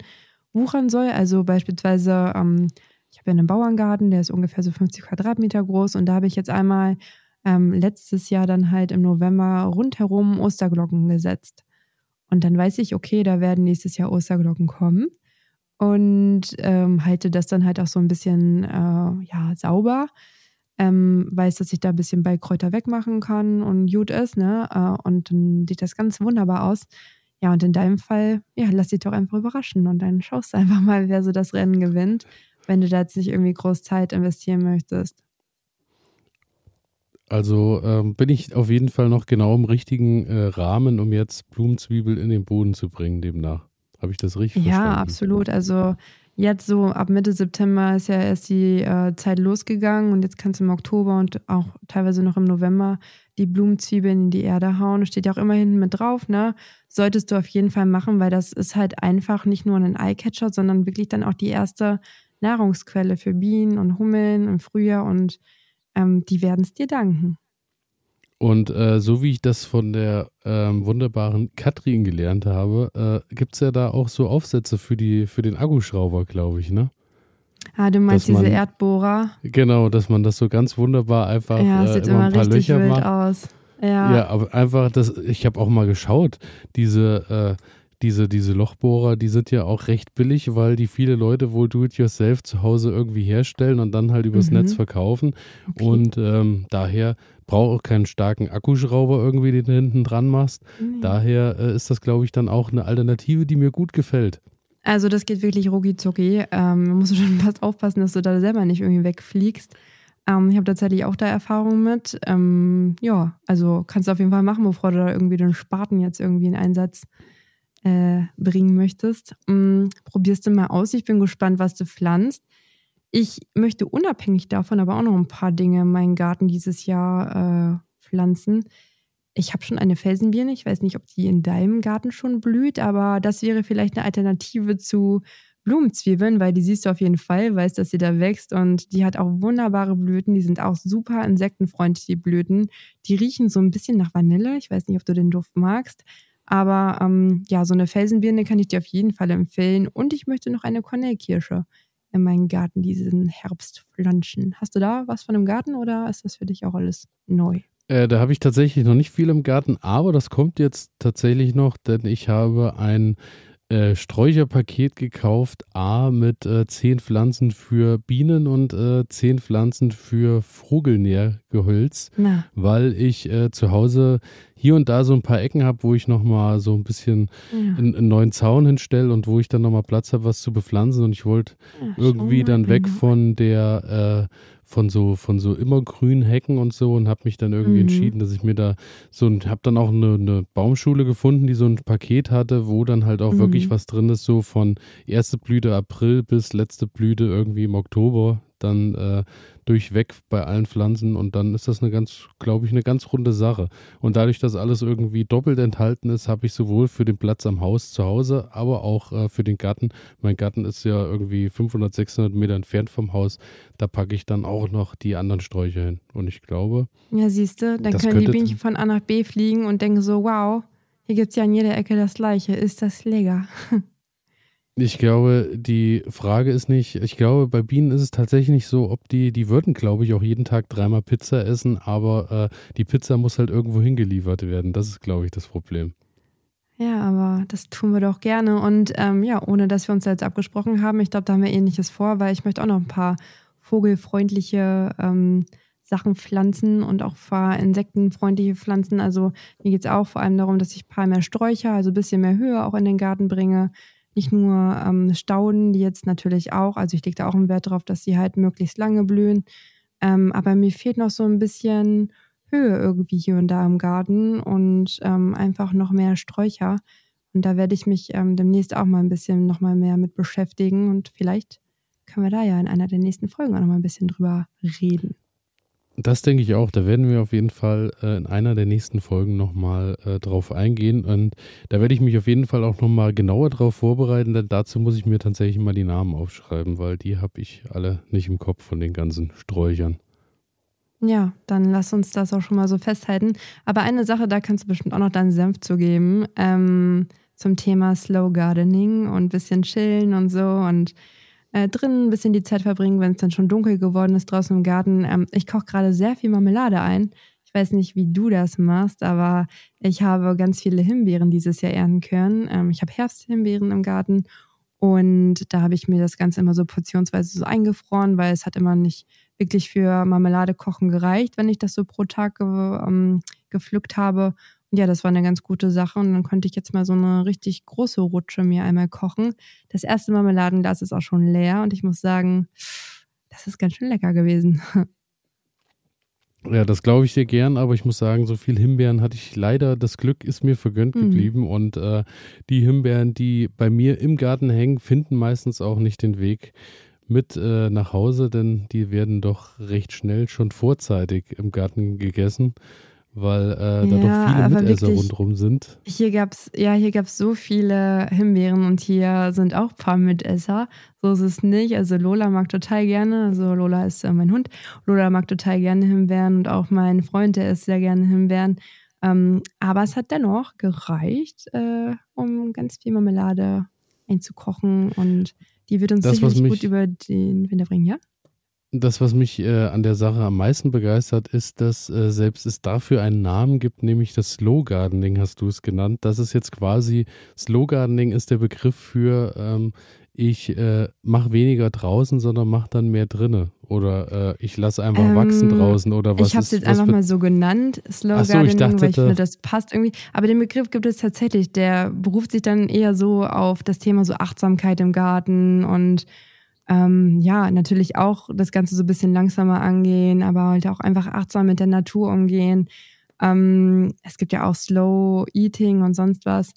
wuchern soll. Also beispielsweise, ähm, ich habe ja einen Bauerngarten, der ist ungefähr so 50 Quadratmeter groß und da habe ich jetzt einmal ähm, letztes Jahr dann halt im November rundherum Osterglocken gesetzt. Und dann weiß ich, okay, da werden nächstes Jahr Osterglocken kommen und ähm, halte das dann halt auch so ein bisschen äh, ja, sauber ähm, weiß, dass ich da ein bisschen Beikräuter wegmachen kann und gut ist, ne? Äh, und dann sieht das ganz wunderbar aus. Ja, und in deinem Fall, ja, lass dich doch einfach überraschen und dann schaust du einfach mal, wer so das Rennen gewinnt, wenn du da jetzt nicht irgendwie groß Zeit investieren möchtest.
Also ähm, bin ich auf jeden Fall noch genau im richtigen äh, Rahmen, um jetzt Blumenzwiebel in den Boden zu bringen, demnach. Habe ich das richtig
Ja,
verstanden?
absolut. Also jetzt so ab Mitte September ist ja erst die äh, Zeit losgegangen und jetzt kannst du im Oktober und auch teilweise noch im November die Blumenzwiebeln in die Erde hauen. Steht ja auch immer hinten mit drauf, ne? Solltest du auf jeden Fall machen, weil das ist halt einfach nicht nur ein Eyecatcher, sondern wirklich dann auch die erste Nahrungsquelle für Bienen und Hummeln im Frühjahr und ähm, die werden es dir danken.
Und äh, so wie ich das von der ähm, wunderbaren Katrin gelernt habe, äh, gibt es ja da auch so Aufsätze für, die, für den Akkuschrauber, glaube ich, ne?
Ah, du meinst
man-
diese Erdbohrer?
Genau, dass man das so ganz wunderbar einfach
Ja,
äh,
sieht
immer
immer
ein paar
richtig
Löcher
wild
macht.
aus. Ja.
Ja, aber einfach, das, ich habe auch mal geschaut, diese, äh, diese, diese Lochbohrer, die sind ja auch recht billig, weil die viele Leute wohl do-it-yourself zu Hause irgendwie herstellen und dann halt übers
Mhm.
Netz verkaufen.
Okay.
Und ähm, daher braucht auch keinen starken Akkuschrauber irgendwie, den du hinten dran machst.
Nee.
Daher äh, ist das, glaube ich, dann auch eine Alternative, die mir gut gefällt.
Also das geht wirklich rucki zucki. Ähm, man muss schon fast aufpassen, dass du da selber nicht irgendwie wegfliegst. Ähm, ich habe tatsächlich auch da Erfahrung mit. Ähm, ja, also kannst du auf jeden Fall machen, bevor du da irgendwie den Spaten jetzt irgendwie in Einsatz äh, bringen möchtest. Ähm, probierst du mal aus. Ich bin gespannt, was du pflanzt. Ich möchte unabhängig davon aber auch noch ein paar Dinge in meinen Garten dieses Jahr äh, pflanzen. Ich habe schon eine Felsenbirne. Ich weiß nicht, ob die in deinem Garten schon blüht, aber das wäre vielleicht eine Alternative zu Blumenzwiebeln, weil die siehst du auf jeden Fall, weißt, dass sie da wächst und die hat auch wunderbare Blüten. Die sind auch super insektenfreundlich, die Blüten. Die riechen so ein bisschen nach Vanille. Ich weiß nicht, ob du den Duft magst. Aber ähm, ja, so eine Felsenbirne kann ich dir auf jeden Fall empfehlen. Und ich möchte noch eine Kornellkirsche in meinen Garten diesen Herbst pflanzen. Hast du da was von dem Garten oder ist das für dich auch alles neu?
Äh, da habe ich tatsächlich noch nicht viel im Garten, aber das kommt jetzt tatsächlich noch, denn ich habe ein äh, Sträucherpaket gekauft, A mit äh, zehn Pflanzen für Bienen und äh, zehn Pflanzen für Vogelnährgehölz,
Na.
weil ich äh, zu Hause hier und da so ein paar Ecken habe, wo ich nochmal so ein bisschen
Ja.
einen, einen neuen Zaun hinstelle und wo ich dann nochmal Platz habe, was zu bepflanzen und ich wollte
Ja,
irgendwie dann weg
genau.
von der äh, von so von so immergrünen Hecken und so und habe mich dann irgendwie
Mhm.
entschieden, dass ich mir da so ein habe dann auch eine, eine Baumschule gefunden, die so ein Paket hatte, wo dann halt auch wirklich
Mhm.
was drin ist, so von erste Blüte April bis letzte Blüte irgendwie im Oktober, dann äh, durchweg bei allen Pflanzen und dann ist das eine ganz, glaube ich, eine ganz runde Sache. Und dadurch, dass alles irgendwie doppelt enthalten ist, habe ich sowohl für den Platz am Haus zu Hause, aber auch äh, für den Garten. Mein Garten ist ja irgendwie 500, 600 Meter entfernt vom Haus. Da packe ich dann auch noch die anderen Sträucher hin. Und ich glaube,
Ja, siehst du, dann können die Bienchen von A nach B fliegen und denken so, wow, hier gibt es ja an jeder Ecke das Gleiche. Ist das lecker?
ich glaube, die Frage ist nicht, ich glaube, bei Bienen ist es tatsächlich nicht so, ob die, die würden, glaube ich, auch jeden Tag dreimal Pizza essen, aber äh, die Pizza muss halt irgendwo hingeliefert werden. Das ist, glaube ich, das Problem.
Ja, aber das tun wir doch gerne. Und ähm, ja, ohne dass wir uns jetzt abgesprochen haben, ich glaube, da haben wir ähnliches vor, weil ich möchte auch noch ein paar vogelfreundliche ähm, Sachen pflanzen und auch ein paar insektenfreundliche Pflanzen. Also mir geht es auch vor allem darum, dass ich ein paar mehr Sträucher, also ein bisschen mehr Höhe auch in den Garten bringe. Nicht nur ähm, Stauden, die jetzt natürlich auch, also ich lege da auch einen Wert drauf, dass sie halt möglichst lange blühen. Ähm, aber mir fehlt noch so ein bisschen Höhe irgendwie hier und da im Garten und ähm, einfach noch mehr Sträucher. Und da werde ich mich ähm, demnächst auch mal ein bisschen noch mal mehr mit beschäftigen und vielleicht können wir da ja in einer der nächsten Folgen auch noch mal ein bisschen drüber reden.
Das denke ich auch. Da werden wir auf jeden Fall äh, in einer der nächsten Folgen nochmal äh, drauf eingehen. Und da werde ich mich auf jeden Fall auch nochmal genauer drauf vorbereiten, denn dazu muss ich mir tatsächlich mal die Namen aufschreiben, weil die habe ich alle nicht im Kopf von den ganzen Sträuchern.
Ja, dann lass uns das auch schon mal so festhalten. Aber eine Sache, da kannst du bestimmt auch noch deinen Senf zu geben, ähm, zum Thema Slow Gardening und bisschen chillen und so und äh, drinnen ein bisschen die Zeit verbringen, wenn es dann schon dunkel geworden ist draußen im Garten. Ähm, ich koche gerade sehr viel Marmelade ein. Ich weiß nicht, wie du das machst, aber ich habe ganz viele Himbeeren dieses Jahr ernten können. Ähm, ich habe Herbsthimbeeren im Garten und da habe ich mir das Ganze immer so portionsweise so eingefroren, weil es hat immer nicht wirklich für Marmelade kochen gereicht, wenn ich das so pro Tag ge ähm, gepflückt habe. Ja, das war eine ganz gute Sache. Und dann konnte ich jetzt mal so eine richtig große Rutsche mir einmal kochen. Das erste Marmeladenglas ist auch schon leer und ich muss sagen, das ist ganz schön lecker gewesen.
Ja, das glaube ich dir gern, aber ich muss sagen, so viel Himbeeren hatte ich leider, das Glück ist mir vergönnt
Mhm.
geblieben und äh, die Himbeeren, die bei mir im Garten hängen, finden meistens auch nicht den Weg mit äh, nach Hause, denn die werden doch recht schnell schon vorzeitig im Garten gegessen, weil äh, da
Ja,
doch viele Mitesser
wirklich-
rundherum sind.
Hier gab's, ja, hier gab's so viele Himbeeren und hier sind auch ein paar Mitesser. So ist es nicht. Also Lola mag total gerne, also Lola ist äh, mein Hund. Lola mag total gerne Himbeeren und auch mein Freund, der isst sehr gerne Himbeeren. Ähm, aber es hat dennoch gereicht, äh, um ganz viel Marmelade einzukochen und die wird uns
Das,
sicherlich
mich-
gut über den Winter bringen, ja?
Das, was mich äh, an der Sache am meisten begeistert, ist, dass äh, selbst es dafür einen Namen gibt, nämlich das Slow Gardening, hast du es genannt. Das ist jetzt quasi, Slow Gardening ist der Begriff für, ähm, ich äh, mache weniger draußen, sondern mache dann mehr drinne. Oder äh, ich lasse einfach
Ähm,
wachsen draußen oder was
ich habe es jetzt einfach mal so genannt, Slow
so,
Gardening,
ich dachte,
weil ich finde, das passt irgendwie. Aber den Begriff gibt es tatsächlich. Der beruft sich dann eher so auf das Thema so Achtsamkeit im Garten und ähm, ja, natürlich auch das Ganze so ein bisschen langsamer angehen, aber halt auch einfach achtsam mit der Natur umgehen. Ähm, es gibt ja auch Slow Eating und sonst was.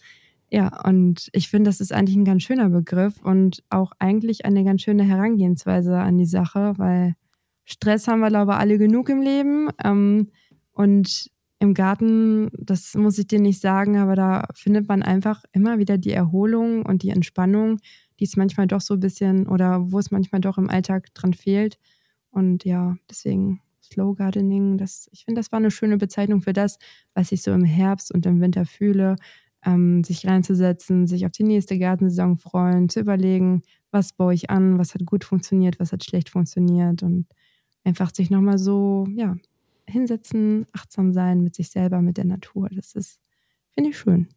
Ja, und ich finde, das ist eigentlich ein ganz schöner Begriff und auch eigentlich eine ganz schöne Herangehensweise an die Sache, weil Stress haben wir, glaube ich, alle genug im Leben. Ähm, und im Garten, das muss ich dir nicht sagen, aber da findet man einfach immer wieder die Erholung und die Entspannung, die es manchmal doch so ein bisschen oder wo es manchmal doch im Alltag dran fehlt. Und ja, deswegen Slow Gardening, das, ich finde, das war eine schöne Bezeichnung für das, was ich so im Herbst und im Winter fühle. Ähm, sich reinzusetzen, sich auf die nächste Gartensaison freuen, zu überlegen, was baue ich an, was hat gut funktioniert, was hat schlecht funktioniert und einfach sich nochmal so, ja, hinsetzen, achtsam sein mit sich selber, mit der Natur. Das ist, finde ich schön.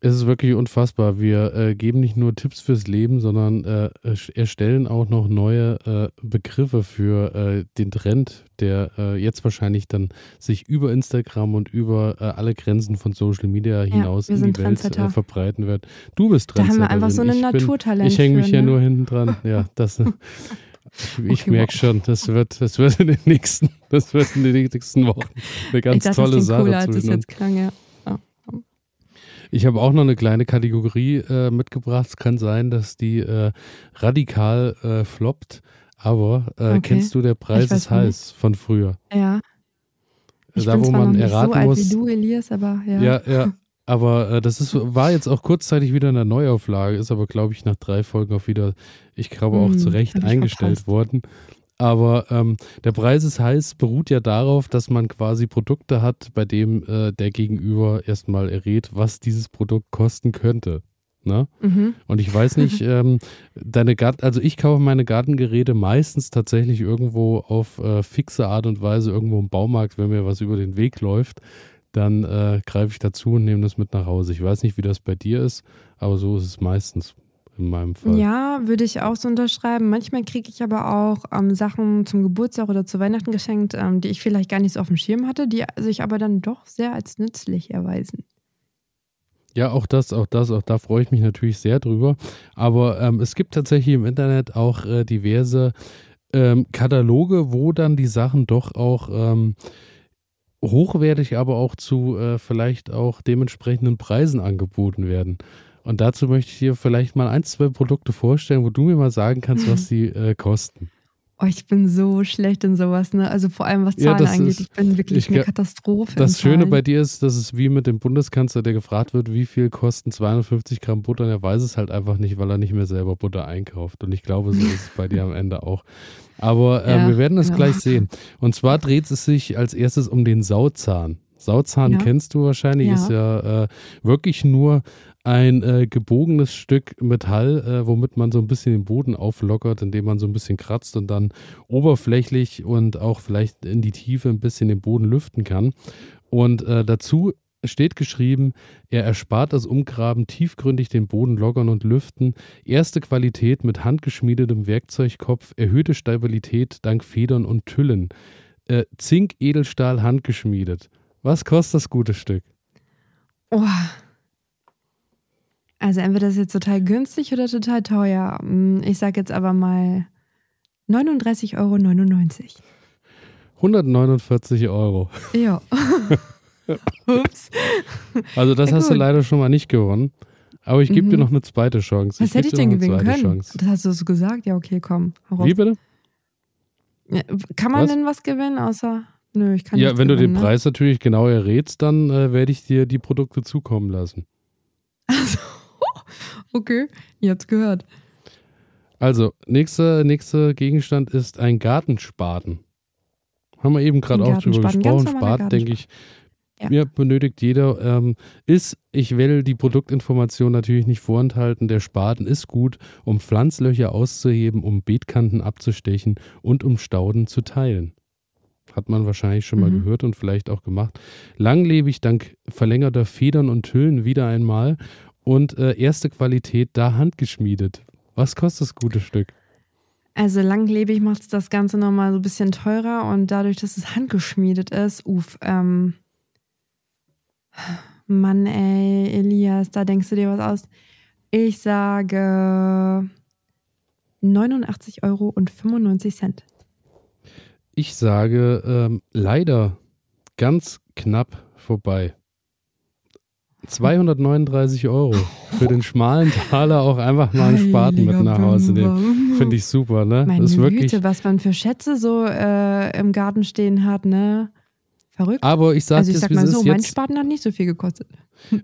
Es ist wirklich unfassbar. Wir äh, geben nicht nur Tipps fürs Leben, sondern äh, erstellen auch noch neue äh, Begriffe für äh, den Trend, der äh, jetzt wahrscheinlich dann sich über Instagram und über äh, alle Grenzen von Social Media hinaus
ja,
in die Welt verbreiten wird. Du bist Trendsetter.
Da haben wir einfach so eine Naturtalent.
Ich hänge mich für, ja ne? nur hinten dran. Ja, das. Ich, ich okay, merke wow. schon, das wird, das wird in den nächsten, das wird in den nächsten Wochen eine ganz
ich
tolle Sache.
Cooler, als es jetzt klang, ja.
Ich habe auch noch eine kleine Kategorie äh, mitgebracht. Es kann sein, dass die äh, radikal äh, floppt, aber äh, okay. kennst du der Preis ist heiß von früher?
Ja.
Ich da, bin wo man erraten so alt muss.
Wie du, Elias, aber ja.
Ja, ja. Aber äh, das ist, war jetzt auch kurzzeitig wieder in der Neuauflage, ist aber, glaube ich, nach drei Folgen auch wieder, ich glaube, auch hm, zu Recht eingestellt verpasst. worden. Aber ähm, der Preis ist heiß, beruht ja darauf, dass man quasi Produkte hat, bei dem äh, der Gegenüber erstmal errät, was dieses Produkt kosten könnte. Ne? Mhm. Und ich weiß nicht, ähm, deine Garten, also ich kaufe meine Gartengeräte meistens tatsächlich irgendwo auf äh, fixe Art und Weise, irgendwo im Baumarkt, wenn mir was über den Weg läuft, dann äh, greife ich dazu und nehme das mit nach Hause. Ich weiß nicht, wie das bei dir ist, aber so ist es meistens in meinem Fall.
Ja, würde ich auch so unterschreiben. Manchmal kriege ich aber auch ähm, Sachen zum Geburtstag oder zu Weihnachten geschenkt, ähm, die ich vielleicht gar nicht so auf dem Schirm hatte, die sich aber dann doch sehr als nützlich erweisen.
Ja, auch das, auch das, auch da freue ich mich natürlich sehr drüber. Aber ähm, es gibt tatsächlich im Internet auch äh, diverse ähm, Kataloge, wo dann die Sachen doch auch ähm, hochwertig, aber auch zu äh, vielleicht auch dementsprechenden Preisen angeboten werden. Und dazu möchte ich dir vielleicht mal ein, zwei Produkte vorstellen, wo du mir mal sagen kannst, was sie äh, kosten.
Oh, ich bin so schlecht in sowas, ne? Also vor allem was Zahlen ja, angeht. Ist, ich bin wirklich ich, eine Katastrophe.
Das Schöne bei dir ist, dass es wie mit dem Bundeskanzler, der gefragt wird, wie viel kosten 250 Gramm Butter, und er weiß es halt einfach nicht, weil er nicht mehr selber Butter einkauft. Und ich glaube, so ist es bei dir am Ende auch. Aber äh, ja, wir werden es genau. gleich sehen. Und zwar dreht es sich als erstes um den Sauzahn. Sauzahn ja. kennst du wahrscheinlich, ist ja äh, wirklich nur ein äh, gebogenes Stück Metall, äh, womit man so ein bisschen den Boden auflockert, indem man so ein bisschen kratzt und dann oberflächlich und auch vielleicht in die Tiefe ein bisschen den Boden lüften kann. Und äh, dazu steht geschrieben, er erspart das Umgraben tiefgründig den Boden lockern und lüften, erste Qualität mit handgeschmiedetem Werkzeugkopf, erhöhte Stabilität dank Federn und Tüllen, äh, Zink, Edelstahl, handgeschmiedet. Was kostet das gute Stück?
Oh, also entweder ist es jetzt total günstig oder total teuer. Hm, ich sage jetzt aber mal 39,99 Euro.
149 Euro.
Ja. Ups.
Also das hast du leider schon mal nicht gewonnen. Aber ich gebe mhm. dir noch eine zweite Chance.
Was ich hätte ich denn gewinnen können? Chance. Das hast du so gesagt? Ja, okay, komm.
Wie bitte?
Ja, kann man was? denn was gewinnen, außer... Nö, ich kann
Ja, wenn
gewinnen,
du den ne? Preis natürlich genau errätst, dann äh, werde ich dir die Produkte zukommen lassen.
Also, Okay, jetzt gehört.
Also, nächster nächste Gegenstand ist ein Gartenspaten. Haben wir eben gerade auch drüber gesprochen. Spaten, denke ich, ja. ja. benötigt jeder. Ähm, ist, ich will die Produktinformation natürlich nicht vorenthalten. Der Spaten ist gut, um Pflanzlöcher auszuheben, um Beetkanten abzustechen und um Stauden zu teilen. Hat man wahrscheinlich schon mal mhm. gehört und vielleicht auch gemacht. Langlebig dank verlängerter Federn und Hüllen wieder einmal und äh, erste Qualität da handgeschmiedet. Was kostet das gute Stück?
Also langlebig macht es das Ganze nochmal so ein bisschen teurer und dadurch, dass es handgeschmiedet ist, uff, ähm, Mann ey, Elias, da denkst du dir was aus. Ich sage 89,95 Euro.
Ich sage ähm, leider ganz knapp vorbei. 239 Euro für den schmalen Taler auch einfach mal einen Spaten mit nach Hause nehmen. Finde ich super, ne?
Meine das ist wirklich Güte, was man für Schätze so äh, im Garten stehen hat, ne? Verrückt.
Aber ich sage
also ich sag mal so, mein Spaten hat nicht so viel gekostet.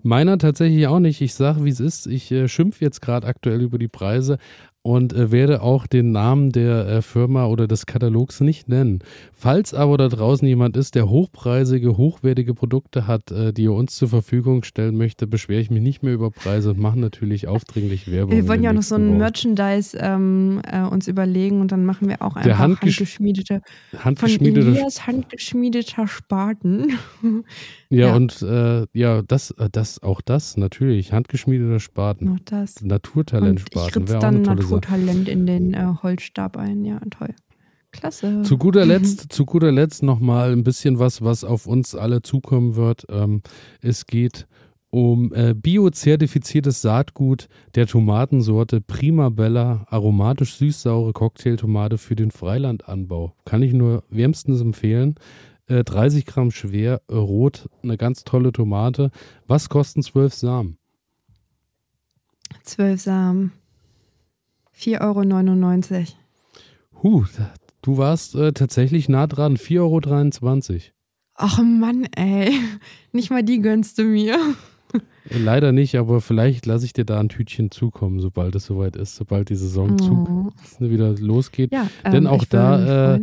Meiner tatsächlich auch nicht. Ich sage, wie es ist. Ich äh, schimpfe jetzt gerade aktuell über die Preise, und äh, werde auch den Namen der äh, Firma oder des Katalogs nicht nennen. Falls aber da draußen jemand ist, der hochpreisige, hochwertige Produkte hat, äh, die er uns zur Verfügung stellen möchte, beschwere ich mich nicht mehr über Preise und mache natürlich aufdringlich Werbung.
Wir wollen ja auch noch so ein Merchandise ähm, äh, uns überlegen und dann machen wir auch einfach handgesch handgeschmiedete,
handgeschmiedete
von Elias handgeschmiedeter Spaten.
Ja,
Ja.
und äh, ja, das, äh, das, auch das, natürlich. Handgeschmiedeter Spaten.
Noch das. Und ich
Naturtalentspaten
ritze
auch
dann
tolle Sache.
Naturtalent in den äh, Holzstab ein. Ja, toll. Klasse.
Zu guter Letzt, zu guter Letzt nochmal ein bisschen was, was auf uns alle zukommen wird. Ähm, es geht um äh, biozertifiziertes Saatgut der Tomatensorte Prima Bella, aromatisch süß-saure Cocktailtomate für den Freilandanbau. Kann ich nur wärmstens empfehlen. Äh, 30 Gramm schwer, äh, rot, eine ganz tolle Tomate. Was kosten 12 Samen?
Zwölf Samen. 4,99 Euro.
Huh, du warst äh, tatsächlich nah dran. 4,23 Euro.
Ach Mann, ey. Nicht mal die gönnst du mir.
Äh, Leider nicht, aber vielleicht lasse ich dir da ein Tütchen zukommen, sobald es soweit ist, sobald die Saison
Oh.
wieder losgeht.
Ja,
Denn
ähm,
auch da, äh.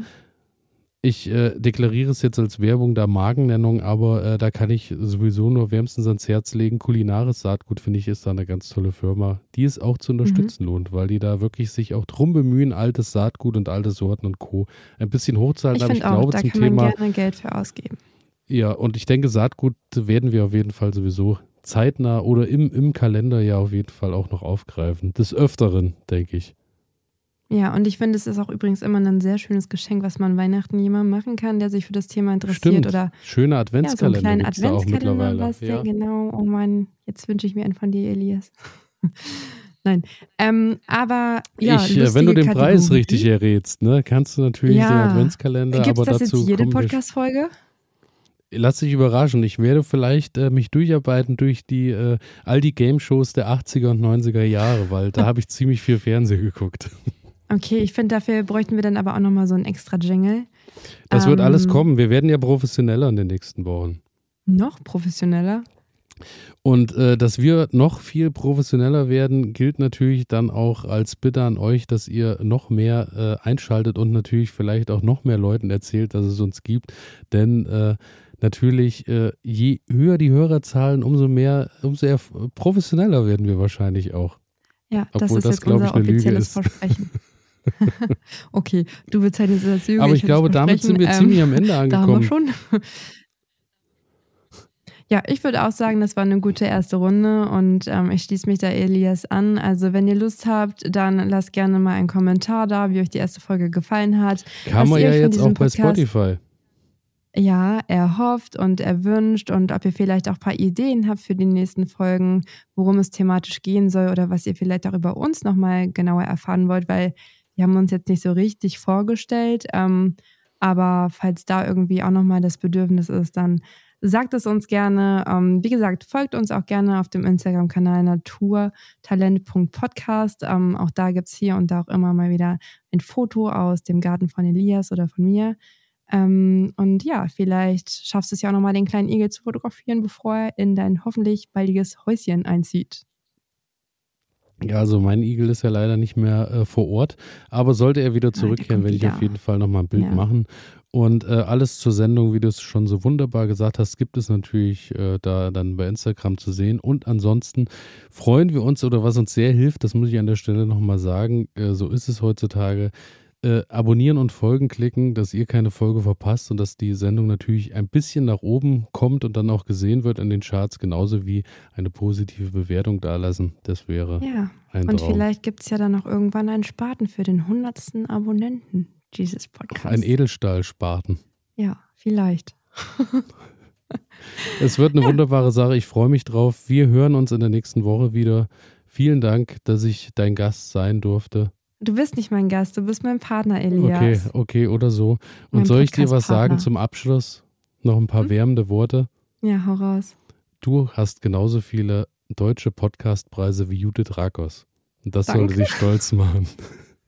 Ich äh, deklariere es jetzt als Werbung der Markennennung, aber äh, da kann ich sowieso nur wärmstens ans Herz legen. Kulinares Saatgut, finde ich, ist da eine ganz tolle Firma, die es auch zu unterstützen lohnt, weil die da wirklich sich auch drum bemühen, altes Saatgut und alte Sorten und Co. ein bisschen hochzahlen.
ich
aber ich
auch,
glaube
da
zum
kann man
Thema,
gerne Geld für ausgeben.
ja, und ich denke, Saatgut werden wir auf jeden Fall sowieso zeitnah oder im, im Kalender ja auf jeden Fall auch noch aufgreifen. Des Öfteren, denke ich.
Ja, und ich finde, es ist auch übrigens immer ein sehr schönes Geschenk, was man Weihnachten jemandem machen kann, der sich für das Thema interessiert
Stimmt.
oder
Schöne
ja, so einen
Adventskalender
kleinen
auch
Adventskalender,
mittlerweile.
was
Ja.
genau, oh Mann, jetzt wünsche ich mir einen von dir, Elias. Nein, ähm, aber ja,
ich, äh, wenn du den
lustige
Preis richtig errätst, ne, kannst du natürlich
Ja.
den Adventskalender,
Gibt es
aber
das
dazu
jetzt jede Podcast-Folge?
Lass dich überraschen. Ich werde vielleicht äh, mich durcharbeiten durch die äh, all die Game-Shows der 80er und 90er Jahre, weil da habe ich ziemlich viel Fernsehen geguckt.
Okay, ich finde, dafür bräuchten wir dann aber auch nochmal so einen extra Jingle.
Das wird alles
Ähm,
kommen. Wir werden ja professioneller in den nächsten Wochen.
Noch professioneller.
Und äh, dass wir noch viel professioneller werden, gilt natürlich dann auch als Bitte an euch, dass ihr noch mehr äh, einschaltet und natürlich vielleicht auch noch mehr Leuten erzählt, dass es uns gibt. Denn äh, natürlich, äh, je höher die Hörerzahlen, umso mehr, umso eher professioneller werden wir wahrscheinlich auch.
Ja, das
Obwohl
ist
das,
jetzt
ich,
unser
Lüge
offizielles. Versprechen. okay, du bezeichnest es als Lüge.
Aber ich
hätte
glaube,
das
damit sind wir
Versprechen,
ziemlich am Ende
Da haben wir
angekommen.
schon. Ja, ich würde auch sagen, das war eine gute erste Runde und ähm, ich schließe mich da Elias an. Also, wenn ihr Lust habt, dann lasst gerne mal einen Kommentar da, wie euch die erste Folge gefallen hat.
Kann man ja jetzt auch bei
Podcast-
Spotify.
Ja, er hofft und er wünscht und ob ihr vielleicht auch ein paar Ideen habt für die nächsten Folgen, worum es thematisch gehen soll oder was ihr vielleicht auch über uns nochmal genauer erfahren wollt, weil wir haben uns jetzt nicht so richtig vorgestellt. Ähm, aber falls da irgendwie auch nochmal das Bedürfnis ist, dann sagt es uns gerne. Ähm, wie gesagt, folgt uns auch gerne auf dem Instagram-Kanal naturtalent.podcast. Ähm, auch da gibt es hier und da auch immer mal wieder ein Foto aus dem Garten von Elias oder von mir. Ähm, und ja, vielleicht schaffst du es ja auch nochmal, den kleinen Igel zu fotografieren, bevor er in dein hoffentlich baldiges Häuschen einzieht.
Ja, also mein Igel ist ja leider nicht mehr äh, vor Ort, aber sollte er wieder
der
zurückkehren, werde ich auf jeden Fall nochmal ein Bild
Ja.
machen. Und äh, alles zur Sendung, wie du es schon so wunderbar gesagt hast, gibt es natürlich äh, da dann bei Instagram zu sehen. Und ansonsten freuen wir uns oder was uns sehr hilft, das muss ich an der Stelle nochmal sagen, äh, so ist es heutzutage. Äh, abonnieren und folgen klicken, dass ihr keine Folge verpasst und dass die Sendung natürlich ein bisschen nach oben kommt und dann auch gesehen wird in den Charts, genauso wie eine positive Bewertung dalassen. Das wäre
Ja,
ein
und
Traum.
vielleicht gibt es ja dann noch irgendwann einen Spaten für den hundertsten Abonnenten dieses Podcasts.
Ein Edelstahlspaten.
Ja, vielleicht.
Es wird eine wunderbare Sache. Ich freue mich drauf. Wir hören uns in der nächsten Woche wieder. Vielen Dank, dass ich dein Gast sein durfte.
Du bist nicht mein Gast, du bist mein Partner,
Okay,
Elias.
okay, oder so. Und
Mein
soll ich dir was sagen zum Abschluss? Noch ein paar
Hm?
wärmende Worte.
Ja, hau raus.
Du hast genauso viele deutsche Podcastpreise wie Judith Rakos. Und das sollte
Danke.
dich stolz machen.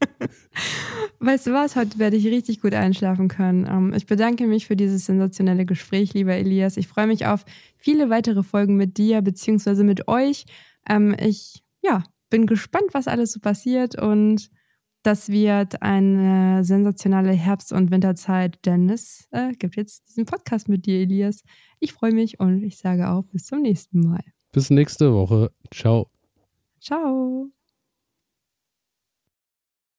Weißt du was? Heute werde ich richtig gut einschlafen können. Ähm, ich bedanke mich für dieses sensationelle Gespräch, lieber Elias. Ich freue mich auf viele weitere Folgen mit dir beziehungsweise mit euch. Ähm, ich ja, bin gespannt, was alles so passiert und das wird eine sensationelle Herbst- und Winterzeit, denn es äh, gibt jetzt diesen Podcast mit dir, Elias. Ich freue mich und ich sage auch bis zum nächsten Mal.
Bis nächste Woche. Ciao.
Ciao.